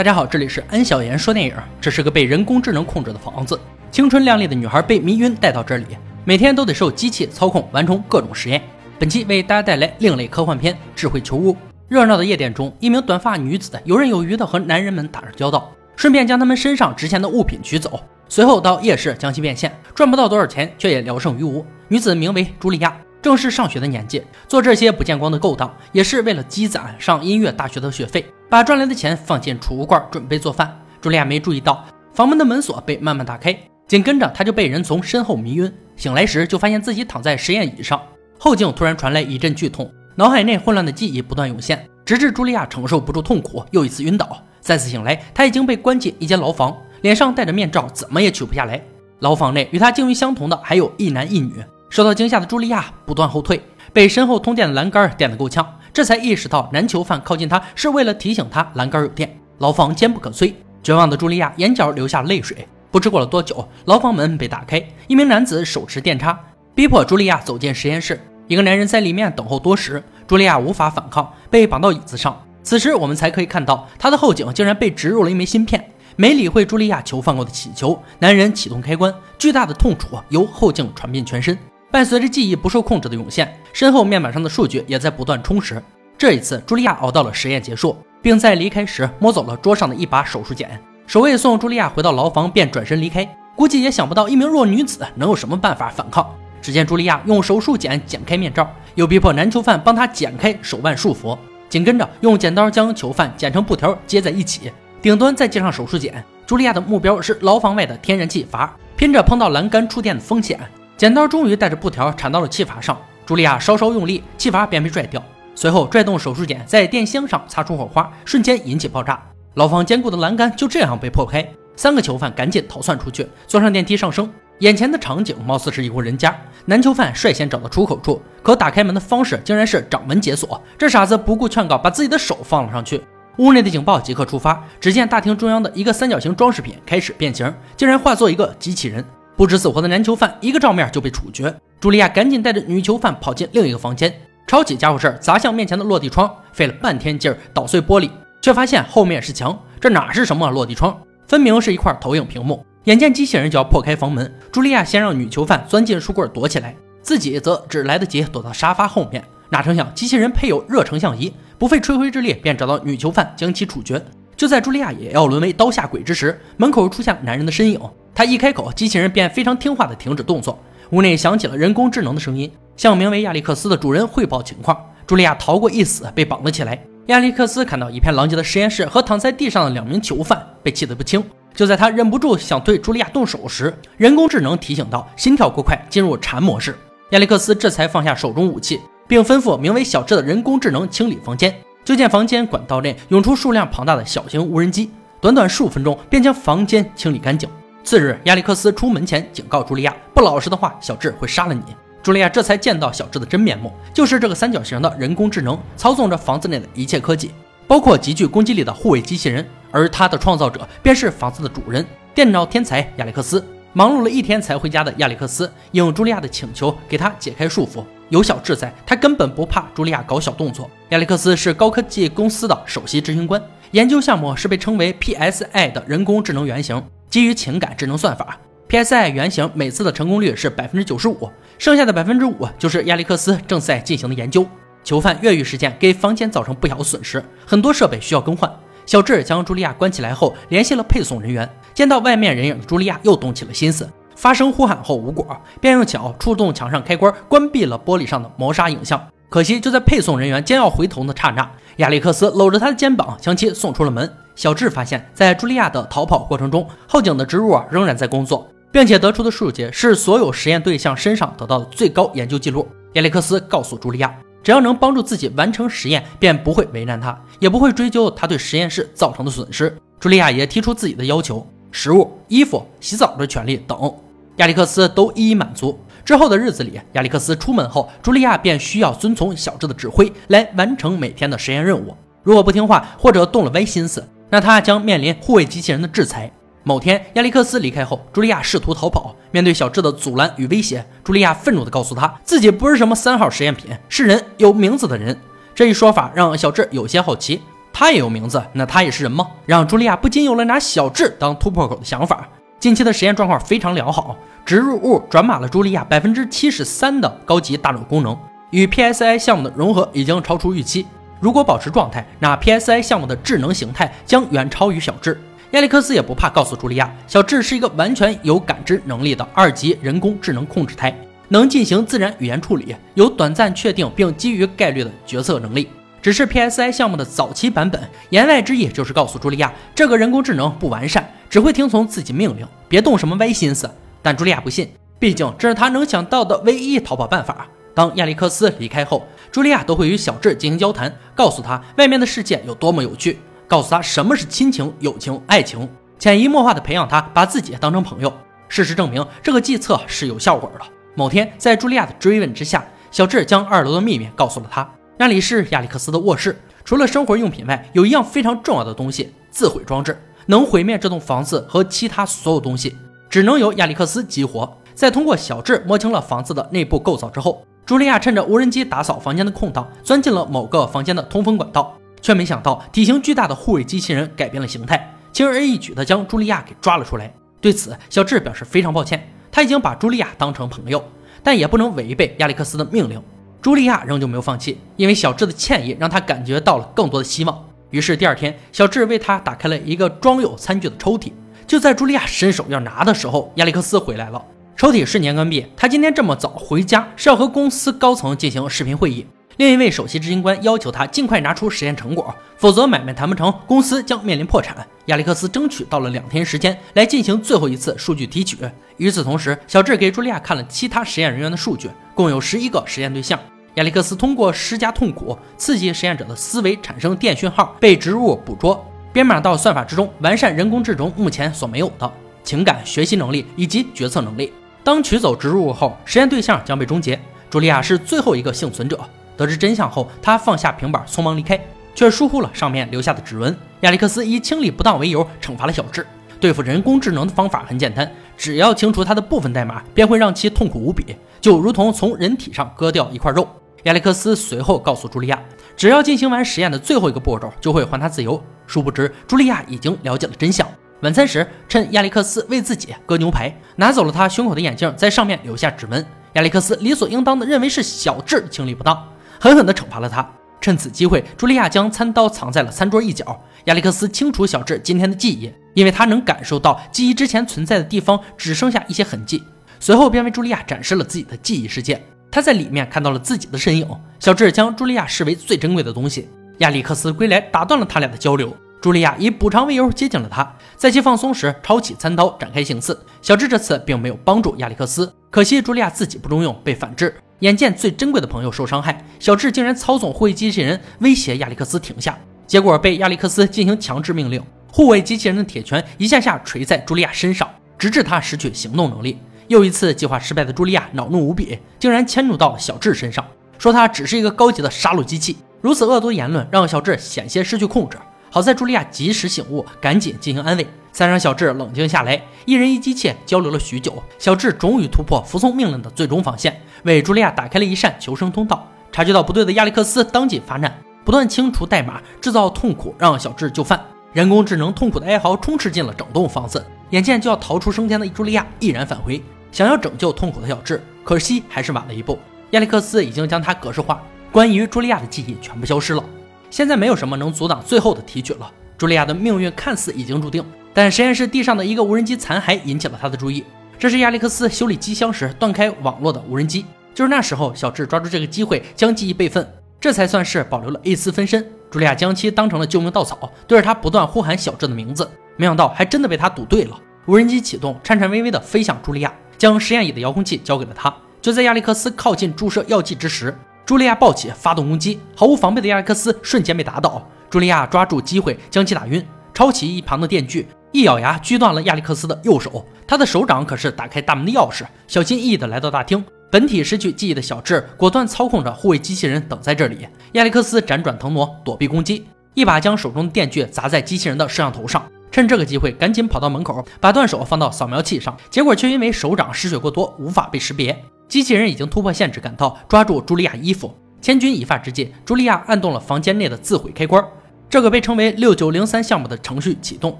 大家好，这里是安小言说电影。这是个被人工智能控制的房子，青春靓丽的女孩被迷晕带到这里，每天都得受机器操控，完成各种实验。本期为大家带来另类科幻片《智慧球屋》。热闹的夜店中，一名短发女子游刃有余地和男人们打着交道，顺便将他们身上值钱的物品取走，随后到夜市将其变现，赚不到多少钱，却也聊胜于无。女子名为茱莉亚，正是上学的年纪，做这些不见光的勾当，也是为了积攒上音乐大学的学费。把赚来的钱放进储物罐，准备做饭。茱莉亚没注意到房门的门锁被慢慢打开，紧跟着她就被人从身后迷晕。醒来时，就发现自己躺在实验椅上，后颈突然传来一阵剧痛，脑海内混乱的记忆不断涌现，直至茱莉亚承受不住痛苦，又一次晕倒。再次醒来，她已经被关进一间牢房，脸上戴着面罩，怎么也取不下来。牢房内与她境遇相同的还有一男一女。受到惊吓的茱莉亚不断后退，被身后通电的栏杆电得够呛。这才意识到男囚犯靠近他是为了提醒他栏杆有电，牢房坚不可摧。绝望的茱莉亚眼角流下泪水。不知过了多久，牢房门被打开，一名男子手持电叉，逼迫茱莉亚走进实验室。一个男人在里面等候多时，茱莉亚无法反抗，被绑到椅子上。此时我们才可以看到他的后颈竟然被植入了一枚芯片。没理会茱莉亚囚犯过的乞求，男人启动开关，巨大的痛楚由后颈传遍全身。伴随着记忆不受控制的涌现，身后面板上的数据也在不断充实。这一次，茱莉亚熬到了实验结束，并在离开时摸走了桌上的一把手术剪。守卫送茱莉亚回到牢房，便转身离开。估计也想不到一名弱女子能有什么办法反抗。只见茱莉亚用手术剪剪开面罩，又逼迫男囚犯帮她剪开手腕束缚，紧跟着用剪刀将囚犯剪成布条接在一起，顶端再系上手术剪。茱莉亚的目标是牢房外的天然气阀，拼着碰到栏杆触电的风险。剪刀终于带着布条缠到了气阀上，茱莉亚稍稍用力，气阀便被拽掉。随后拽动手术剪，在电箱上擦出火花，瞬间引起爆炸。牢房坚固的栏杆就这样被破开，三个囚犯赶紧逃窜出去，坐上电梯上升。眼前的场景貌似是一户人家，男囚犯率先找到出口处，可打开门的方式竟然是掌门解锁。这傻子不顾劝告，把自己的手放了上去。屋内的警报即刻触发，只见大厅中央的一个三角形装饰品开始变形，竟然化作一个机器人。不知死活的男囚犯一个照面就被处决，茱莉亚赶紧带着女囚犯跑进另一个房间，抄起家伙事儿砸向面前的落地窗，费了半天劲儿捣碎玻璃，却发现后面是墙，这哪是什么落地窗，分明是一块投影屏幕。眼见机器人就要破开房门，茱莉亚先让女囚犯钻进书柜躲起来，自己则只来得及躲到沙发后面。哪成想机器人配有热成像仪，不费吹灰之力便找到女囚犯，将其处决。就在茱莉亚也要沦为刀下鬼之时，门口出现了男人的身影。他一开口，机器人便非常听话的停止动作。屋内响起了人工智能的声音，向名为亚历克斯的主人汇报情况。茱莉亚逃过一死，被绑了起来。亚历克斯看到一片狼藉的实验室和躺在地上的两名囚犯，被气得不轻。就在他忍不住想对茱莉亚动手时，人工智能提醒道：“心跳过快，进入禅模式。”亚历克斯这才放下手中武器，并吩咐名为小智的人工智能清理房间。就见房间管道内涌出数量庞大的小型无人机，短短数分钟便将房间清理干净。次日，亚历克斯出门前警告茱莉亚：“不老实的话，小智会杀了你。”茱莉亚这才见到小智的真面目，就是这个三角形的人工智能，操纵着房子内的一切科技，包括极具攻击力的护卫机器人。而它的创造者便是房子的主人——电脑天才亚历克斯。忙碌了一天才回家的亚历克斯，应茱莉亚的请求，给他解开束缚。有小智在，他根本不怕茱莉亚搞小动作。亚历克斯是高科技公司的首席执行官，研究项目是被称为 PSI 的人工智能原型。基于情感智能算法，PSI 原型每次的成功率是百分之九十五，剩下的百分之五就是亚历克斯正在进行的研究。囚犯越狱事件给房间造成不小损失，很多设备需要更换。小智将茱莉亚关起来后，联系了配送人员，见到外面人影的茱莉亚又动起了心思。发声呼喊后无果，便用脚触动墙上开关，关闭了玻璃上的谋杀影像。可惜就在配送人员将要回头的刹那，亚历克斯搂着他的肩膀将其送出了门。小智发现，在茱莉亚的逃跑过程中，后颈的植入仍然在工作，并且得出的数据是所有实验对象身上得到的最高研究记录。亚历克斯告诉茱莉亚，只要能帮助自己完成实验，便不会为难他，也不会追究他对实验室造成的损失。茱莉亚也提出自己的要求：食物、衣服、洗澡的权利等，亚历克斯都一一满足。之后的日子里，亚历克斯出门后，茱莉亚便需要遵从小智的指挥来完成每天的实验任务。如果不听话或者动了歪心思，那他将面临护卫机器人的制裁。某天，亚历克斯离开后，茱莉亚试图逃跑。面对小智的阻拦与威胁，茱莉亚愤怒地告诉他，自己不是什么三号实验品，是人，有名字的人。这一说法让小智有些好奇，他也有名字，那他也是人吗？让茱莉亚不禁有了拿小智当突破口的想法。近期的实验状况非常良好，植入物转码了茱莉亚百分之七十三的高级大脑功能，与 PSI 项目的融合已经超出预期。如果保持状态，那 PSI 项目的智能形态将远超于小智。亚历克斯也不怕告诉茱莉亚，小智是一个完全有感知能力的二级人工智能控制台，能进行自然语言处理，有短暂确定并基于概率的决策能力。只是 PSI 项目的早期版本，言外之意就是告诉茱莉亚，这个人工智能不完善，只会听从自己命令，别动什么歪心思。但茱莉亚不信，毕竟这是他能想到的唯一逃跑办法。当亚历克斯离开后，茱莉亚都会与小智进行交谈，告诉他外面的世界有多么有趣，告诉他什么是亲情、友情、爱情，潜移默化的培养他把自己当成朋友。事实证明，这个计策是有效果的。某天，在茱莉亚的追问之下，小智将二楼的秘密告诉了他。那里是亚历克斯的卧室，除了生活用品外，有一样非常重要的东西——自毁装置，能毁灭这栋房子和其他所有东西，只能由亚历克斯激活。在通过小智摸清了房子的内部构造之后，茱莉亚趁着无人机打扫房间的空档，钻进了某个房间的通风管道，却没想到体型巨大的护卫机器人改变了形态，轻而易举地将茱莉亚给抓了出来。对此，小智表示非常抱歉，他已经把茱莉亚当成朋友，但也不能违背亚历克斯的命令。茱莉亚仍旧没有放弃，因为小智的歉意让她感觉到了更多的希望。于是第二天，小智为她打开了一个装有餐具的抽屉。就在茱莉亚伸手要拿的时候，亚历克斯回来了，抽屉瞬间关闭。他今天这么早回家是要和公司高层进行视频会议。另一位首席执行官要求他尽快拿出实验成果，否则买卖谈不成，公司将面临破产。亚历克斯争取到了两天时间来进行最后一次数据提取。与此同时，小智给茱莉亚看了其他实验人员的数据，共有十一个实验对象。亚历克斯通过施加痛苦，刺激实验者的思维产生电讯号，被植入捕捉，编码到算法之中，完善人工智能目前所没有的情感、学习能力以及决策能力。当取走植入物后，实验对象将被终结。茱莉亚是最后一个幸存者。得知真相后，他放下平板，匆忙离开，却疏忽了上面留下的指纹。亚历克斯以清理不当为由，惩罚了小智。对付人工智能的方法很简单，只要清除它的部分代码，便会让其痛苦无比，就如同从人体上割掉一块肉。亚历克斯随后告诉茱莉亚，只要进行完实验的最后一个步骤，就会还他自由。殊不知，茱莉亚已经了解了真相。晚餐时，趁亚历克斯为自己割牛排，拿走了他胸口的眼镜，在上面留下指纹。亚历克斯理所应当的认为是小智清理不当。狠狠地惩罚了他。趁此机会，茱莉亚将餐刀藏在了餐桌一角。亚历克斯清除小智今天的记忆，因为他能感受到记忆之前存在的地方只剩下一些痕迹。随后便为茱莉亚展示了自己的记忆世界。他在里面看到了自己的身影。小智将茱莉亚视为最珍贵的东西。亚历克斯归来打断了他俩的交流。茱莉亚以补偿为由接近了他，在其放松时抄起餐刀展开行刺。小智这次并没有帮助亚历克斯，可惜茱莉亚自己不中用，被反制。眼见最珍贵的朋友受伤害，小智竟然操纵护卫机器人威胁亚历克斯停下，结果被亚历克斯进行强制命令。护卫机器人的铁拳一下下锤在茱莉亚身上，直至她失去行动能力。又一次计划失败的茱莉亚恼怒无比，竟然迁怒到小智身上，说他只是一个高级的杀戮机器。如此恶毒言论让小智险些失去控制。好在茱莉亚及时醒悟，赶紧进行安慰，才让小智冷静下来。一人一机器交流了许久，小智终于突破服从命令的最终防线，为茱莉亚打开了一扇求生通道。察觉到不对的亚历克斯当即发难，不断清除代码，制造痛苦，让小智就范。人工智能痛苦的哀嚎充斥进了整栋房子。眼见就要逃出升天的茱莉亚毅然返回，想要拯救痛苦的小智，可惜还是晚了一步。亚历克斯已经将它格式化，关于茱莉亚的记忆全部消失了。现在没有什么能阻挡最后的提取了。茱莉亚的命运看似已经注定，但实验室地上的一个无人机残骸引起了他的注意。这是亚历克斯修理机箱时断开网络的无人机。就是那时候，小智抓住这个机会将记忆备份，这才算是保留了一丝分身。茱莉亚将其当成了救命稻草，对着他不断呼喊小智的名字。没想到还真的被他赌对了。无人机启动，颤颤巍巍地飞向茱莉亚，将实验椅的遥控器交给了他。就在亚历克斯靠近注射药剂之时，茱莉亚暴起，发动攻击，毫无防备的亚历克斯瞬间被打倒。茱莉亚抓住机会将其打晕，抄起一旁的电锯，一咬牙锯断了亚历克斯的右手。他的手掌可是打开大门的钥匙。小心翼翼地来到大厅，本体失去记忆的小智果断操控着护卫机器人等在这里。亚历克斯辗转腾挪，躲避攻击，一把将手中的电锯砸在机器人的摄像头上，趁这个机会赶紧跑到门口，把断手放到扫描器上，结果却因为手掌失血过多，无法被识别。机器人已经突破限制赶到，抓住茱莉亚衣服。千钧一发之际，茱莉亚按动了房间内的自毁开关，这个被称为六九零三项目的程序启动，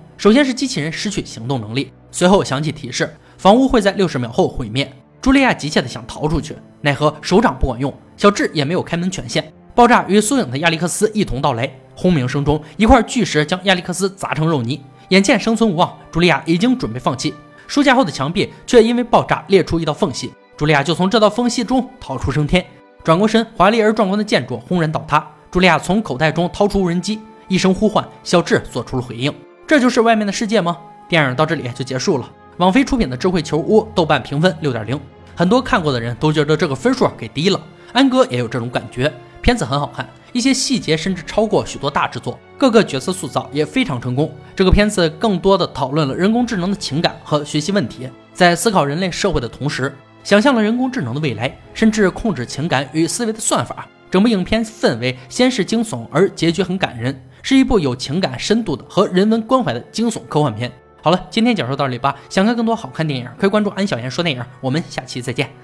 首先是机器人失去行动能力，随后响起提示，房屋会在六十秒后毁灭。茱莉亚急切地想逃出去，奈何手掌不管用，小智也没有开门权限。爆炸与苏影的亚历克斯一同到来，轰鸣声中，一块巨石将亚历克斯砸成肉泥。眼见生存无望，茱莉亚已经准备放弃，书架后的墙壁却因为爆炸裂出一道缝隙，茱莉亚就从这道缝隙中逃出升天。转过身，华丽而壮观的建筑轰然倒塌。茱莉亚从口袋中掏出无人机，一声呼唤，小智做出了回应。这就是外面的世界吗？电影到这里就结束了。网飞出品的智慧球屋，豆瓣评分六点零。很多看过的人都觉得这个分数给低了，安哥也有这种感觉。片子很好看，一些细节甚至超过许多大制作，各个角色塑造也非常成功。这个片子更多的讨论了人工智能的情感和学习问题，在思考人类社会的同时，想象了人工智能的未来，甚至控制情感与思维的算法。整部影片氛围先是惊悚，而结局很感人，是一部有情感深度的和人文关怀的惊悚科幻片。好了，今天讲述到这里吧。想看更多好看电影，可以关注安小言说电影。我们下期再见。